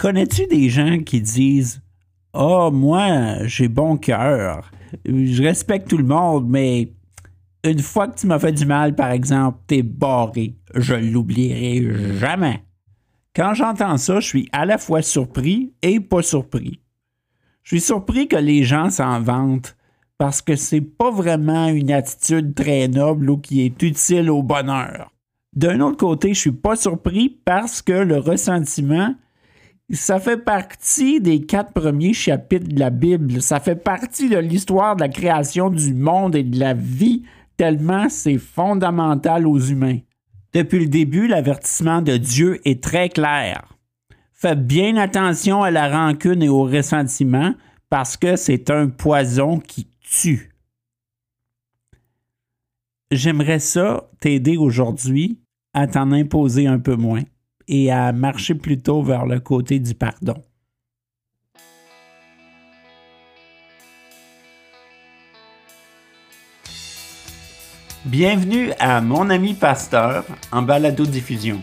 Connais-tu des gens qui disent Oh, moi, j'ai bon cœur, je respecte tout le monde, mais une fois que tu m'as fait du mal, par exemple, t'es barré, je l'oublierai jamais. Quand j'entends ça, je suis à la fois surpris et pas surpris. Je suis surpris que les gens s'en vantent parce que c'est pas vraiment une attitude très noble ou qui est utile au bonheur. D'un autre côté, je suis pas surpris parce que le ressentiment, ça fait partie des quatre premiers chapitres de la Bible. Ça fait partie de l'histoire de la création du monde et de la vie, tellement c'est fondamental aux humains. Depuis le début, l'avertissement de Dieu est très clair. Faites bien attention à la rancune et au ressentiment parce que c'est un poison qui tue. J'aimerais ça t'aider aujourd'hui à t'en imposer un peu moins et à marcher plutôt vers le côté du pardon. Bienvenue à Mon ami pasteur en balado-diffusion.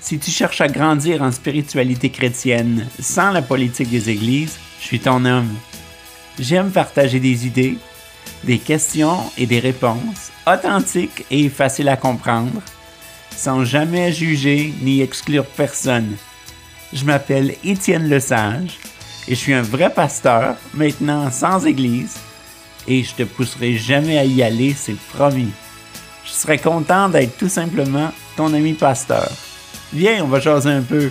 Si tu cherches à grandir en spiritualité chrétienne sans la politique des églises, je suis ton homme. J'aime partager des idées, des questions et des réponses authentiques et faciles à comprendre sans jamais juger ni exclure personne. Je m'appelle Étienne Lesage et je suis un vrai pasteur, maintenant sans église, et je te pousserai jamais à y aller, c'est promis. Je serais content d'être tout simplement ton ami pasteur. Viens, on va jaser un peu.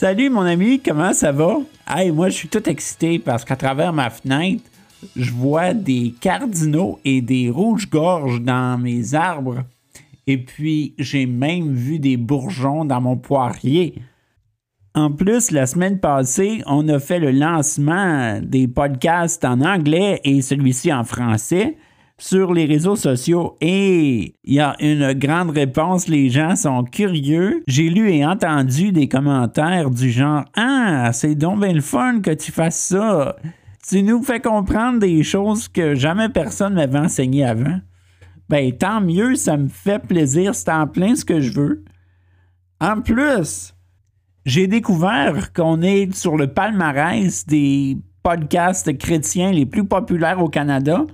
Salut mon ami, comment ça va? Hey, moi je suis tout excité parce qu'à travers ma fenêtre, je vois des cardinaux et des rouges-gorges dans mes arbres. Et puis j'ai même vu des bourgeons dans mon poirier. En plus, la semaine passée, on a fait le lancement des podcasts en anglais et celui-ci en français sur les réseaux sociaux et il y a une grande réponse. Les gens sont curieux. J'ai lu et entendu des commentaires du genre Ah, c'est donc bien le fun que tu fasses ça. Tu nous fais comprendre des choses que jamais personne m'avait enseigné avant. Ben, tant mieux, ça me fait plaisir. C'est en plein ce que je veux. En plus, j'ai découvert qu'on est sur le palmarès des podcasts chrétiens les plus populaires au Canada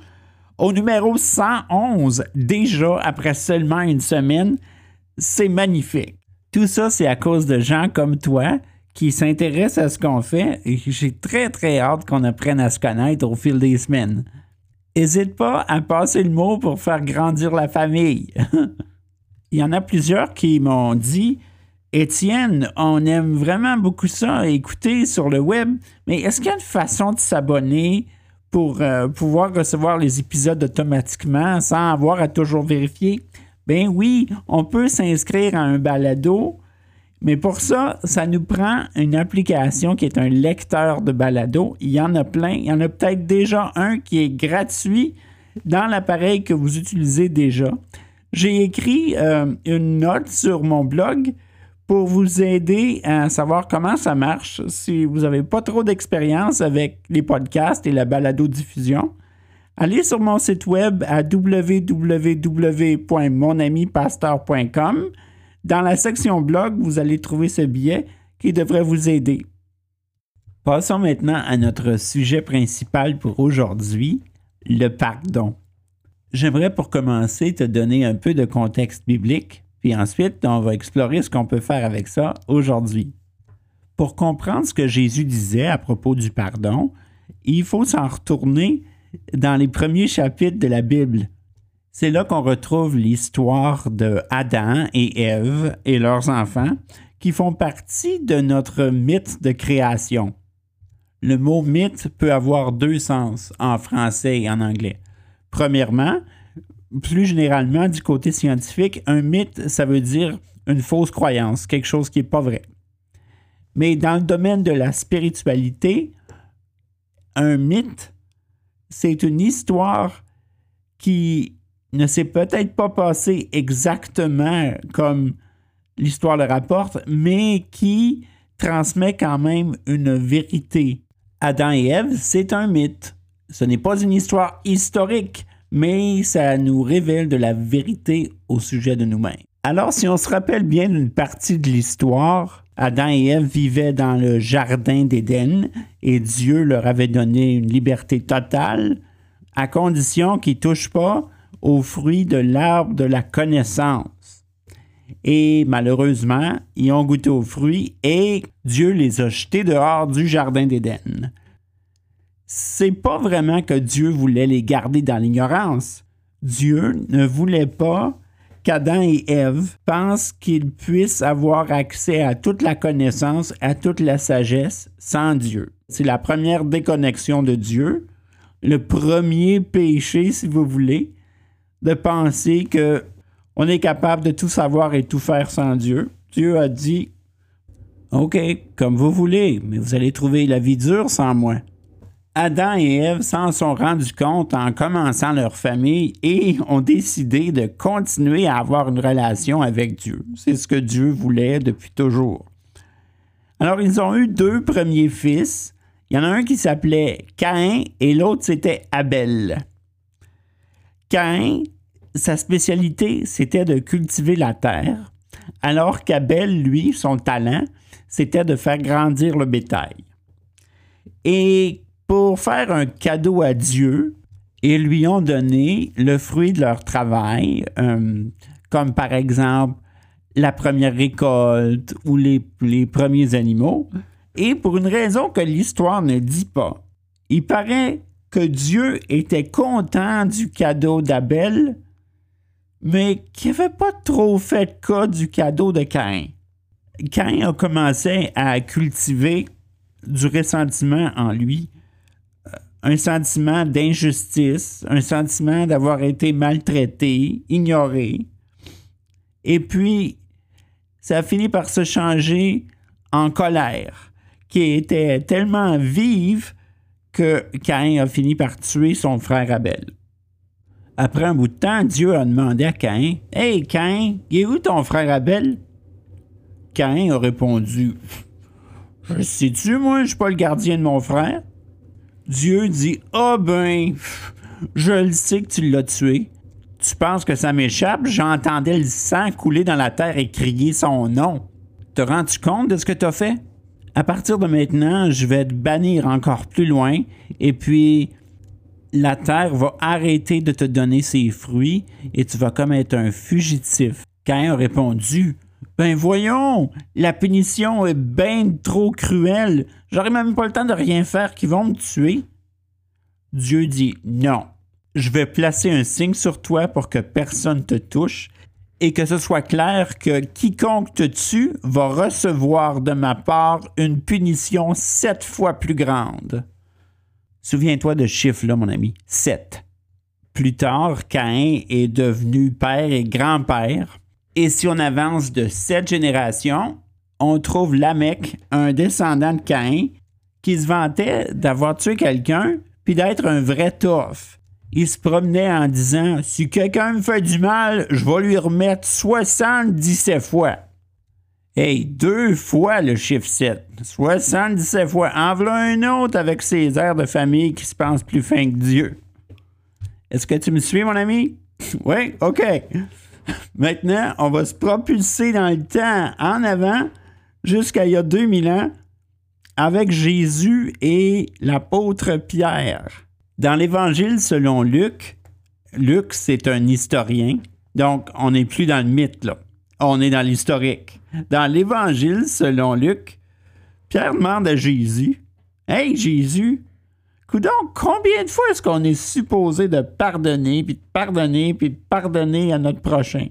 au numéro 111 déjà après seulement une semaine. C'est magnifique. Tout ça, c'est à cause de gens comme toi qui s'intéressent à ce qu'on fait et j'ai très très hâte qu'on apprenne à se connaître au fil des semaines. N'hésite pas à passer le mot pour faire grandir la famille. Il y en a plusieurs qui m'ont dit Étienne, on aime vraiment beaucoup ça, écouter sur le web, mais est-ce qu'il y a une façon de s'abonner pour euh, pouvoir recevoir les épisodes automatiquement sans avoir à toujours vérifier? Ben oui, on peut s'inscrire à un balado, mais pour ça, ça nous prend une application qui est un lecteur de balado. Il y en a plein. Il y en a peut-être déjà un qui est gratuit dans l'appareil que vous utilisez déjà. J'ai écrit euh, une note sur mon blog pour vous aider à savoir comment ça marche si vous n'avez pas trop d'expérience avec les podcasts et la balado-diffusion. Allez sur mon site web à www.monamipasteur.com. Dans la section blog, vous allez trouver ce billet qui devrait vous aider. Passons maintenant à notre sujet principal pour aujourd'hui, le pardon. J'aimerais pour commencer te donner un peu de contexte biblique puis ensuite, on va explorer ce qu'on peut faire avec ça aujourd'hui. Pour comprendre ce que Jésus disait à propos du pardon, il faut s'en retourner dans les premiers chapitres de la Bible. C'est là qu'on retrouve l'histoire de Adam et Ève et leurs enfants qui font partie de notre mythe de création. Le mot mythe peut avoir deux sens en français et en anglais. Premièrement, plus généralement, du côté scientifique, un mythe, ça veut dire une fausse croyance, quelque chose qui n'est pas vrai. Mais dans le domaine de la spiritualité, un mythe, c'est une histoire qui ne s'est peut-être pas passée exactement comme l'histoire le rapporte, mais qui transmet quand même une vérité Adam et Ève, c'est un mythe. Ce n'est pas une histoire historique, mais ça nous révèle de la vérité au sujet de nous-mêmes. Alors, si on se rappelle bien d'une partie de l'histoire, Adam et Ève vivaient dans le jardin d'Éden et Dieu leur avait donné une liberté totale à condition qu'ils ne touchent pas aux fruits de l'arbre de la connaissance. Et malheureusement, ils ont goûté aux fruits et Dieu les a jetés dehors du jardin d'Éden. C'est pas vraiment que Dieu voulait les garder dans l'ignorance. Dieu ne voulait pas qu'Adam et Ève pensent qu'ils puissent avoir accès à toute la connaissance, à toute la sagesse sans Dieu. C'est la première déconnexion de Dieu, le premier péché, si vous voulez, de penser que on est capable de tout savoir et tout faire sans Dieu. Dieu a dit OK, comme vous voulez, mais vous allez trouver la vie dure sans moi. Adam et Ève s'en sont rendus compte en commençant leur famille et ont décidé de continuer à avoir une relation avec Dieu. C'est ce que Dieu voulait depuis toujours. Alors, ils ont eu deux premiers fils. Il y en a un qui s'appelait Caïn et l'autre c'était Abel. Caïn, sa spécialité, c'était de cultiver la terre, alors qu'Abel, lui, son talent, c'était de faire grandir le bétail. Et pour faire un cadeau à Dieu, ils lui ont donné le fruit de leur travail, euh, comme par exemple la première récolte ou les, premiers animaux. Et pour une raison que l'histoire ne dit pas, il paraît que Dieu était content du cadeau d'Abel, mais qu'il n'avait pas trop fait cas du cadeau de Caïn. Caïn a commencé à cultiver du ressentiment en lui un sentiment d'injustice, un sentiment d'avoir été maltraité, ignoré. Et puis, ça a fini par se changer en colère, qui était tellement vive que Caïn a fini par tuer son frère Abel. Après un bout de temps, Dieu a demandé à Caïn Hey Caïn, est où ton frère Abel Caïn a répondu Je sais-tu, moi, je suis pas le gardien de mon frère. Dieu dit Ah ben, je le sais que tu l'as tué. Tu penses que ça m'échappe? J'entendais le sang couler dans la terre et crier son nom. Te rends-tu compte de ce que tu as fait? À partir de maintenant, je vais te bannir encore plus loin et puis la terre va arrêter de te donner ses fruits et tu vas comme être un fugitif. Caïn a répondu ben voyons, la punition est bien trop cruelle. J'aurais même pas le temps de rien faire qui vont me tuer. Dieu dit non. Je vais placer un signe sur toi pour que personne te touche et que ce soit clair que quiconque te tue va recevoir de ma part une punition sept fois plus grande. Souviens-toi de ce chiffre-là, mon ami. Sept. Plus tard, Caïn est devenu père et grand-père et si on avance de sept générations, on trouve Lamech, un descendant de Caïn, qui se vantait d'avoir tué quelqu'un puis d'être un vrai tough. Il se promenait en disant Si quelqu'un me fait du mal, je vais lui remettre 77 fois. Hey, deux fois le chiffre 7. 77 fois. En voilà un autre avec ses airs de famille qui se pense plus fin que Dieu. Est-ce que tu me suis, mon ami? oui? OK. Maintenant, on va se propulser dans le temps en avant jusqu'à il y a 2000 ans avec Jésus et l'apôtre Pierre. Dans l'Évangile selon Luc, Luc, c'est un historien, donc on n'est plus dans le mythe. On est dans l'historique. Dans l'Évangile selon Luc, Pierre demande à Jésus Hey Jésus, donc, combien de fois est-ce qu'on est supposé de pardonner, puis de pardonner, puis de pardonner à notre prochain?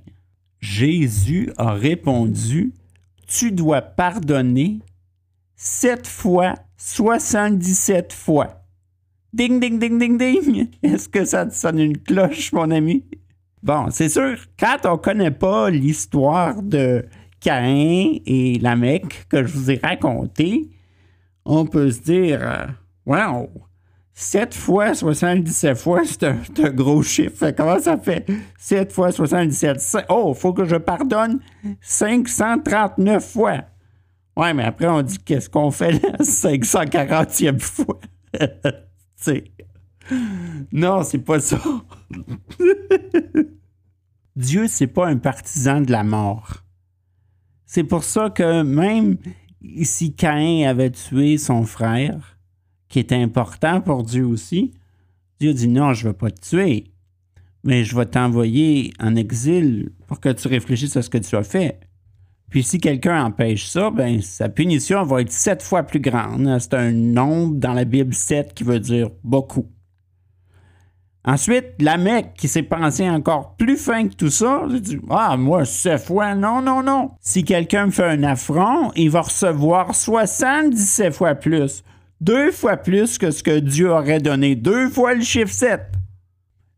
Jésus a répondu, tu dois pardonner sept fois, 77 fois. Ding, ding, ding, ding, ding. Est-ce que ça te sonne une cloche, mon ami? Bon, c'est sûr, quand on ne connaît pas l'histoire de Caïn et la Mecque que je vous ai raconté, on peut se dire, euh, wow, 7 fois 77 fois, c'est un, gros chiffre. Comment ça fait 7 fois 77? Oh, il faut que je pardonne 539 fois. Ouais, mais après, on dit qu'est-ce qu'on fait la 540e fois? Non, c'est pas ça. Dieu, c'est pas un partisan de la mort. C'est pour ça que même si Caïn avait tué son frère, qui était important pour Dieu aussi, Dieu dit non, je ne vais pas te tuer, mais je vais t'envoyer en exil pour que tu réfléchisses à ce que tu as fait. Puis si quelqu'un empêche ça, ben sa punition va être sept fois plus grande. C'est un nombre dans la Bible sept qui veut dire beaucoup. Ensuite, la mec qui s'est pensé encore plus fin que tout ça, dit Ah, moi, sept fois, non, non, non. Si quelqu'un me fait un affront, il va recevoir 77 fois plus. Deux fois plus que ce que Dieu aurait donné. Deux fois le chiffre 7.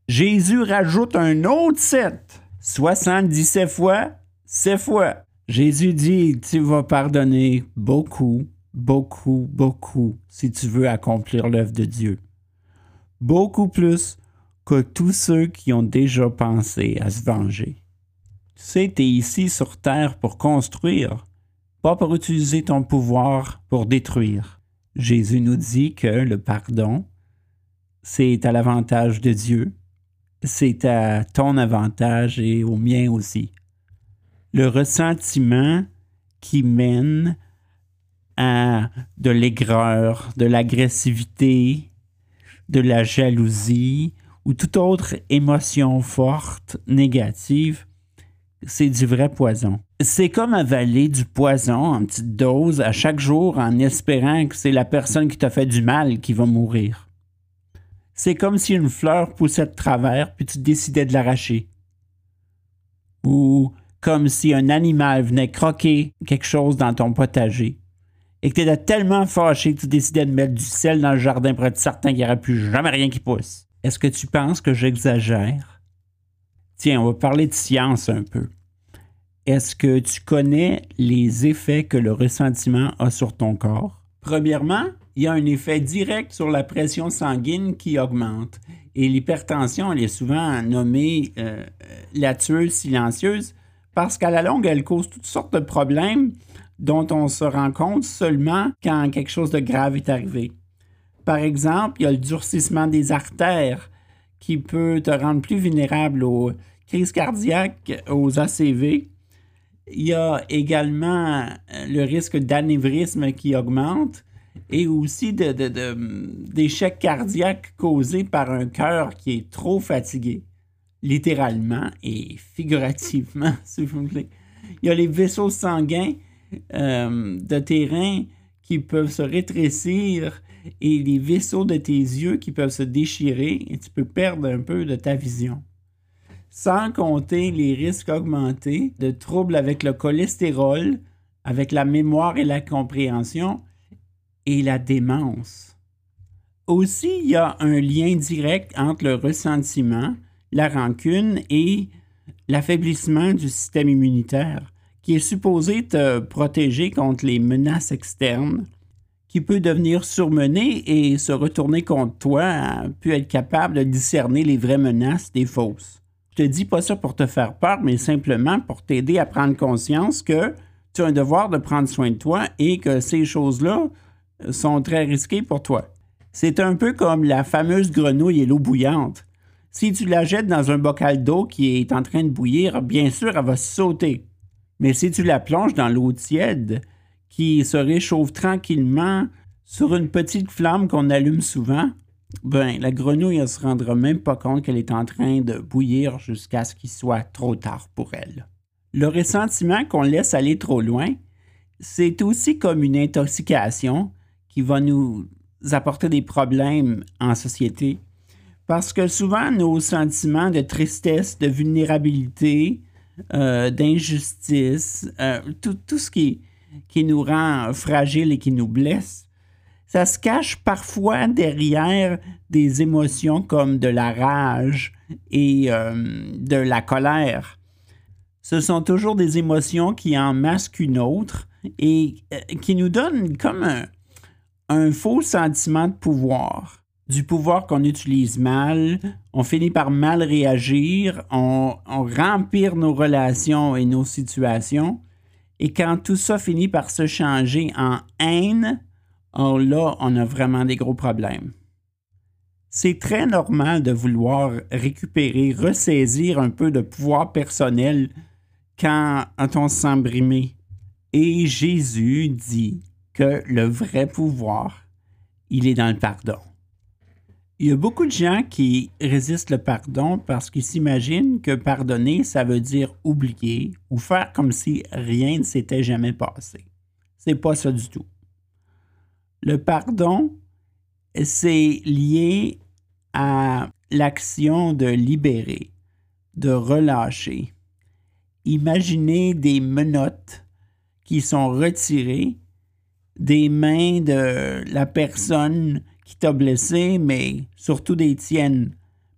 Jésus rajoute un autre 7. 77 fois, 7 fois. Jésus dit Tu vas pardonner beaucoup, beaucoup, beaucoup si tu veux accomplir l'œuvre de Dieu. Beaucoup plus que tous ceux qui ont déjà pensé à se venger. Tu sais, tu es ici sur Terre pour construire, pas pour utiliser ton pouvoir pour détruire. Jésus nous dit que le pardon, c'est à l'avantage de Dieu, c'est à ton avantage et au mien aussi. Le ressentiment qui mène à de l'aigreur, de l'agressivité, de la jalousie, ou toute autre émotion forte, négative, c'est du vrai poison. C'est comme avaler du poison en petite dose à chaque jour en espérant que c'est la personne qui t'a fait du mal qui va mourir. C'est comme si une fleur poussait de travers puis tu décidais de l'arracher. Ou comme si un animal venait croquer quelque chose dans ton potager et que tu étais tellement fâché que tu décidais de mettre du sel dans le jardin pour être certain qu'il n'y aurait plus jamais rien qui pousse. Est-ce que tu penses que j'exagère? Tiens, on va parler de science un peu. Est-ce que tu connais les effets que le ressentiment a sur ton corps? Premièrement, il y a un effet direct sur la pression sanguine qui augmente. Et l'hypertension, elle est souvent nommée euh, la tueuse silencieuse parce qu'à la longue, elle cause toutes sortes de problèmes dont on se rend compte seulement quand quelque chose de grave est arrivé. Par exemple, il y a le durcissement des artères qui peut te rendre plus vulnérable aux crises cardiaques, aux ACV. Il y a également euh, le risque d'anévrisme qui augmente et aussi d'échecs cardiaques causés par un cœur qui est trop fatigué, littéralement et figurativement, s'il vous plaît. Il y a les vaisseaux sanguins euh, de terrain qui peuvent se rétrécir et les vaisseaux de tes yeux qui peuvent se déchirer et tu peux perdre un peu de ta vision. Sans compter les risques augmentés de troubles avec le cholestérol, avec la mémoire et la compréhension et la démence. Aussi, il y a un lien direct entre le ressentiment, la rancune et l'affaiblissement du système immunitaire, qui est supposé te protéger contre les menaces externes qui peut devenir surmené et se retourner contre toi, peut être capable de discerner les vraies menaces des fausses. Je te dis pas ça pour te faire peur, mais simplement pour t'aider à prendre conscience que tu as un devoir de prendre soin de toi et que ces choses-là sont très risquées pour toi. C'est un peu comme la fameuse grenouille et l'eau bouillante. Si tu la jettes dans un bocal d'eau qui est en train de bouillir, bien sûr, elle va sauter. Mais si tu la plonges dans l'eau tiède, qui se réchauffe tranquillement sur une petite flamme qu'on allume souvent, ben, la grenouille ne se rendra même pas compte qu'elle est en train de bouillir jusqu'à ce qu'il soit trop tard pour elle. Le ressentiment qu'on laisse aller trop loin, c'est aussi comme une intoxication qui va nous apporter des problèmes en société. Parce que souvent, nos sentiments de tristesse, de vulnérabilité, euh, d'injustice, euh, tout, tout, ce qui est qui nous rend fragiles et qui nous blesse, ça se cache parfois derrière des émotions comme de la rage et euh, de la colère. Ce sont toujours des émotions qui en masquent une autre et euh, qui nous donnent comme un, faux sentiment de pouvoir. Du pouvoir qu'on utilise mal, on finit par mal réagir, on, on rempire nos relations et nos situations Et quand tout ça finit par se changer en haine, oh là, on a vraiment des gros problèmes. C'est très normal de vouloir récupérer, ressaisir un peu de pouvoir personnel quand on se sent brimé. Et Jésus dit que le vrai pouvoir, il est dans le pardon. Il y a beaucoup de gens qui résistent le pardon parce qu'ils s'imaginent que pardonner, ça veut dire oublier ou faire comme si rien ne s'était jamais passé. C'est pas ça du tout. Le pardon, c'est lié à l'action de libérer, de relâcher. Imaginez des menottes qui sont retirées des mains de la personne qui t'a blessé, mais surtout des tiennes,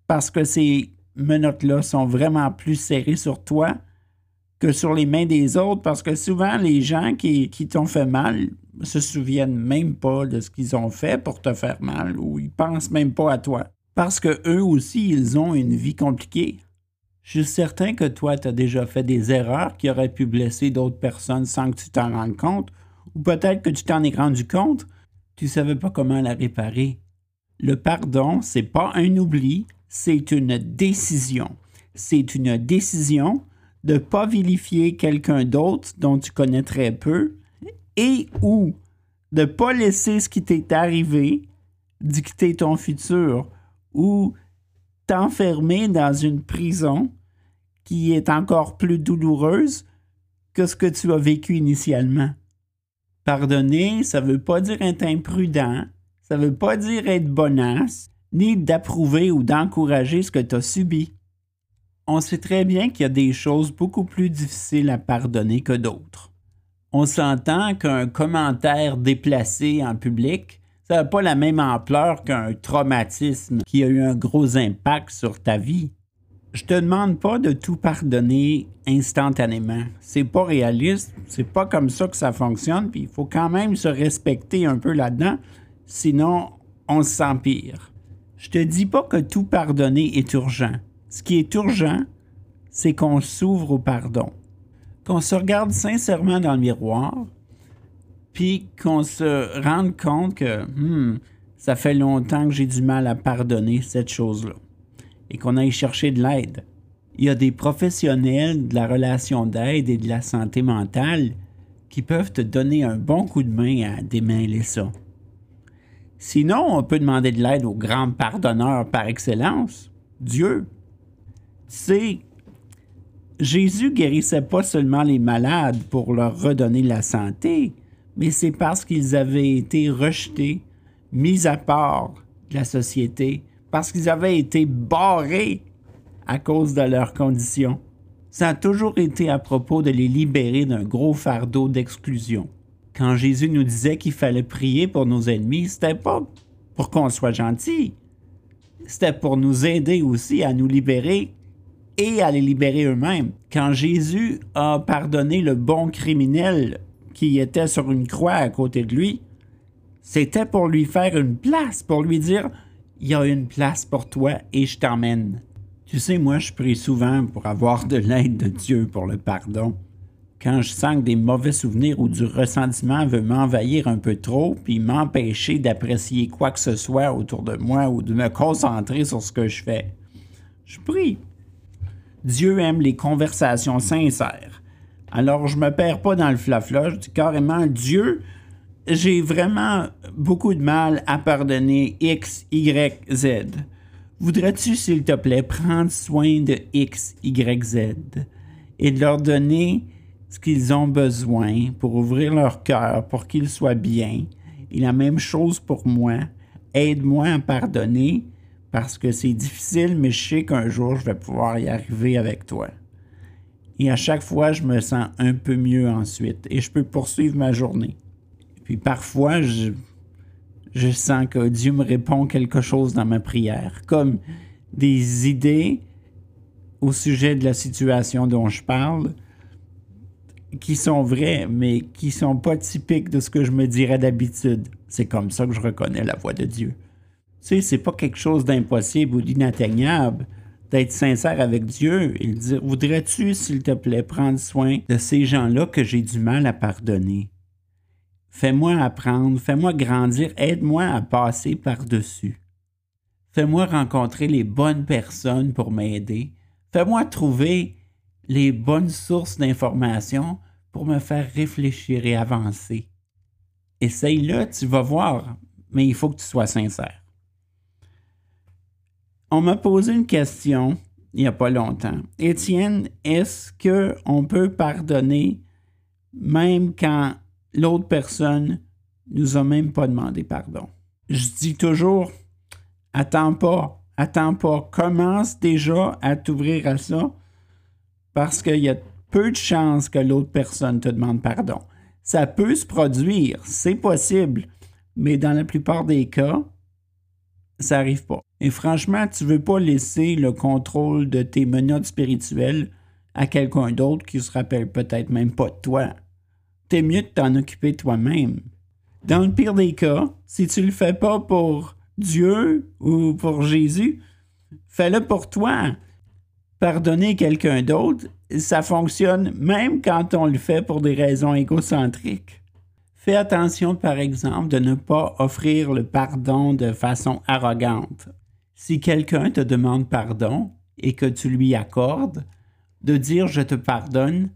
parce que ces menottes-là sont vraiment plus serrées sur toi que sur les mains des autres, parce que souvent les gens qui, t'ont fait mal se souviennent même pas de ce qu'ils ont fait pour te faire mal, ou ils pensent même pas à toi, parce que eux aussi, ils ont une vie compliquée. Je suis certain que toi, tu as déjà fait des erreurs qui auraient pu blesser d'autres personnes sans que tu t'en rendes compte, ou peut-être que tu t'en es rendu compte, tu savais pas comment la réparer. Le pardon, c'est pas un oubli, c'est une décision. C'est une décision de ne pas vilifier quelqu'un d'autre dont tu connais très peu et ou de ne pas laisser ce qui t'est arrivé dicter ton futur ou t'enfermer dans une prison qui est encore plus douloureuse que ce que tu as vécu initialement. Pardonner, ça ne veut pas dire être imprudent, ça ne veut pas dire être bonasse, ni d'approuver ou d'encourager ce que tu as subi. On sait très bien qu'il y a des choses beaucoup plus difficiles à pardonner que d'autres. On s'entend qu'un commentaire déplacé en public, ça n'a pas la même ampleur qu'un traumatisme qui a eu un gros impact sur ta vie je te demande pas de tout pardonner instantanément. C'est pas réaliste, c'est pas comme ça que ça fonctionne, puis il faut quand même se respecter un peu là-dedans, sinon on s'empire. Je te dis pas que tout pardonner est urgent. Ce qui est urgent, c'est qu'on s'ouvre au pardon, qu'on se regarde sincèrement dans le miroir, puis qu'on se rende compte que hmm, ça fait longtemps que j'ai du mal à pardonner cette chose-là et qu'on aille chercher de l'aide. Il y a des professionnels de la relation d'aide et de la santé mentale qui peuvent te donner un bon coup de main à démêler ça. Sinon, on peut demander de l'aide au grand pardonneur par excellence, Dieu. Sais, Jésus guérissait pas seulement les malades pour leur redonner la santé, mais c'est parce qu'ils avaient été rejetés, mis à part de la société, parce qu'ils avaient été barrés à cause de leurs conditions. Ça a toujours été à propos de les libérer d'un gros fardeau d'exclusion. Quand Jésus nous disait qu'il fallait prier pour nos ennemis, c'était pas pour qu'on soit gentil. C'était pour nous aider aussi à nous libérer et à les libérer eux-mêmes. Quand Jésus a pardonné le bon criminel qui était sur une croix à côté de lui, c'était pour lui faire une place, pour lui dire il y a une place pour toi et je t'emmène. Tu sais, moi, je prie souvent pour avoir de l'aide de Dieu pour le pardon. Quand je sens que des mauvais souvenirs ou du ressentiment veut m'envahir un peu trop, puis m'empêcher d'apprécier quoi que ce soit autour de moi ou de me concentrer sur ce que je fais, je prie. Dieu aime les conversations sincères. Alors, je me perds pas dans le flafla, je dis carrément Dieu, j'ai vraiment beaucoup de mal à pardonner X, Y, Z. Voudrais-tu, s'il te plaît, prendre soin de X, Y, Z et de leur donner ce qu'ils ont besoin pour ouvrir leur cœur, pour qu'ils soient bien? Et la même chose pour moi. Aide-moi à pardonner parce que c'est difficile, mais je sais qu'un jour, je vais pouvoir y arriver avec toi. Et à chaque fois, je me sens un peu mieux ensuite et je peux poursuivre ma journée. Puis parfois, je, je sens que Dieu me répond quelque chose dans ma prière, comme des idées au sujet de la situation dont je parle, qui sont vraies, mais qui sont pas typiques de ce que je me dirais d'habitude. C'est comme ça que je reconnais la voix de Dieu. Tu sais, c'est pas quelque chose d'impossible ou d'inatteignable. d'être sincère avec Dieu et de dire Voudrais-tu, s'il te plaît, prendre soin de ces gens-là que j'ai du mal à pardonner Fais-moi apprendre, fais-moi grandir, aide-moi à passer par-dessus. Fais-moi rencontrer les bonnes personnes pour m'aider. Fais-moi trouver les bonnes sources d'informations pour me faire réfléchir et avancer. Essaye-le, tu vas voir, mais il faut que tu sois sincère. On m'a posé une question il n'y a pas longtemps. Étienne, est-ce qu'on peut pardonner même quand l'autre personne nous a même pas demandé pardon? Je dis toujours, attends pas, attends pas, commence déjà à t'ouvrir à ça parce qu'il y a peu de chances que l'autre personne te demande pardon. Ça peut se produire, c'est possible, mais dans la plupart des cas, ça n'arrive pas. Et franchement, tu ne veux pas laisser le contrôle de tes menottes spirituelles à quelqu'un d'autre qui se rappelle peut-être même pas de toi. T'es mieux de t'en occuper toi-même. Dans le pire des cas, si tu le fais pas pour Dieu ou pour Jésus, fais-le pour toi. Pardonner quelqu'un d'autre, ça fonctionne même quand on le fait pour des raisons égocentriques. Fais attention, par exemple, de ne pas offrir le pardon de façon arrogante. Si quelqu'un te demande pardon et que tu lui accordes, de dire je te pardonne,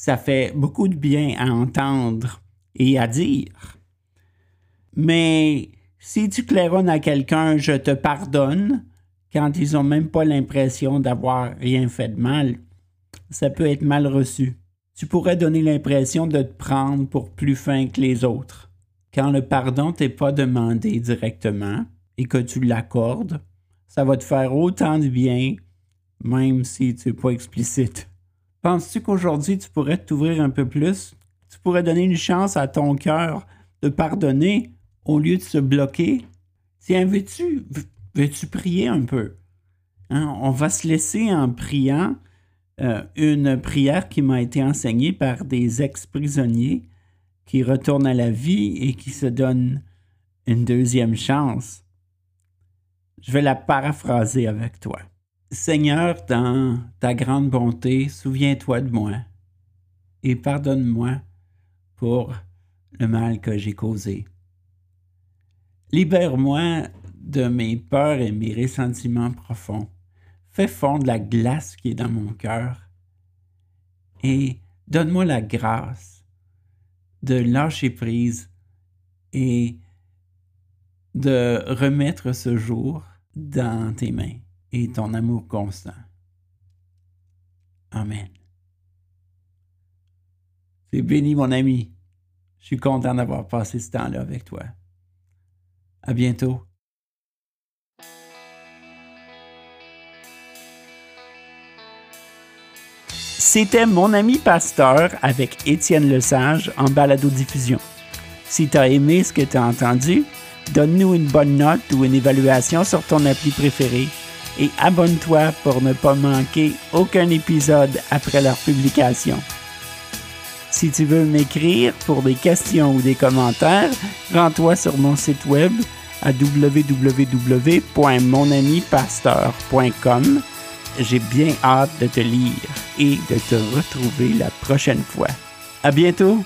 ça fait beaucoup de bien à entendre et à dire. Mais si tu claironnes à quelqu'un je te pardonne, quand ils n'ont même pas l'impression d'avoir rien fait de mal, ça peut être mal reçu tu pourrais donner l'impression de te prendre pour plus fin que les autres. Quand le pardon t'est pas demandé directement et que tu l'accordes, ça va te faire autant de bien, même si tu n'es pas explicite. Penses-tu qu'aujourd'hui tu pourrais t'ouvrir un peu plus? Tu pourrais donner une chance à ton cœur de pardonner au lieu de se bloquer? Tiens, veux-tu veux prier un peu? Hein? On va se laisser en priant euh, une prière qui m'a été enseignée par des ex-prisonniers qui retournent à la vie et qui se donnent une deuxième chance. Je vais la paraphraser avec toi. Seigneur, dans ta grande bonté, souviens-toi de moi et pardonne-moi pour le mal que j'ai causé. Libère-moi de mes peurs et mes ressentiments profonds. Fais fondre la glace qui est dans mon cœur et donne-moi la grâce de lâcher prise et de remettre ce jour dans tes mains et ton amour constant. Amen. C'est béni, mon ami. Je suis content d'avoir passé ce temps-là avec toi. À bientôt. C'était mon ami pasteur avec Étienne Lesage en balado-diffusion. Si tu as aimé ce que tu as entendu, donne-nous une bonne note ou une évaluation sur ton appli préféré et abonne-toi pour ne pas manquer aucun épisode après leur publication. Si tu veux m'écrire pour des questions ou des commentaires, rends-toi sur mon site web à www.monamipasteur.com j'ai bien hâte de te lire et de te retrouver la prochaine fois. À bientôt!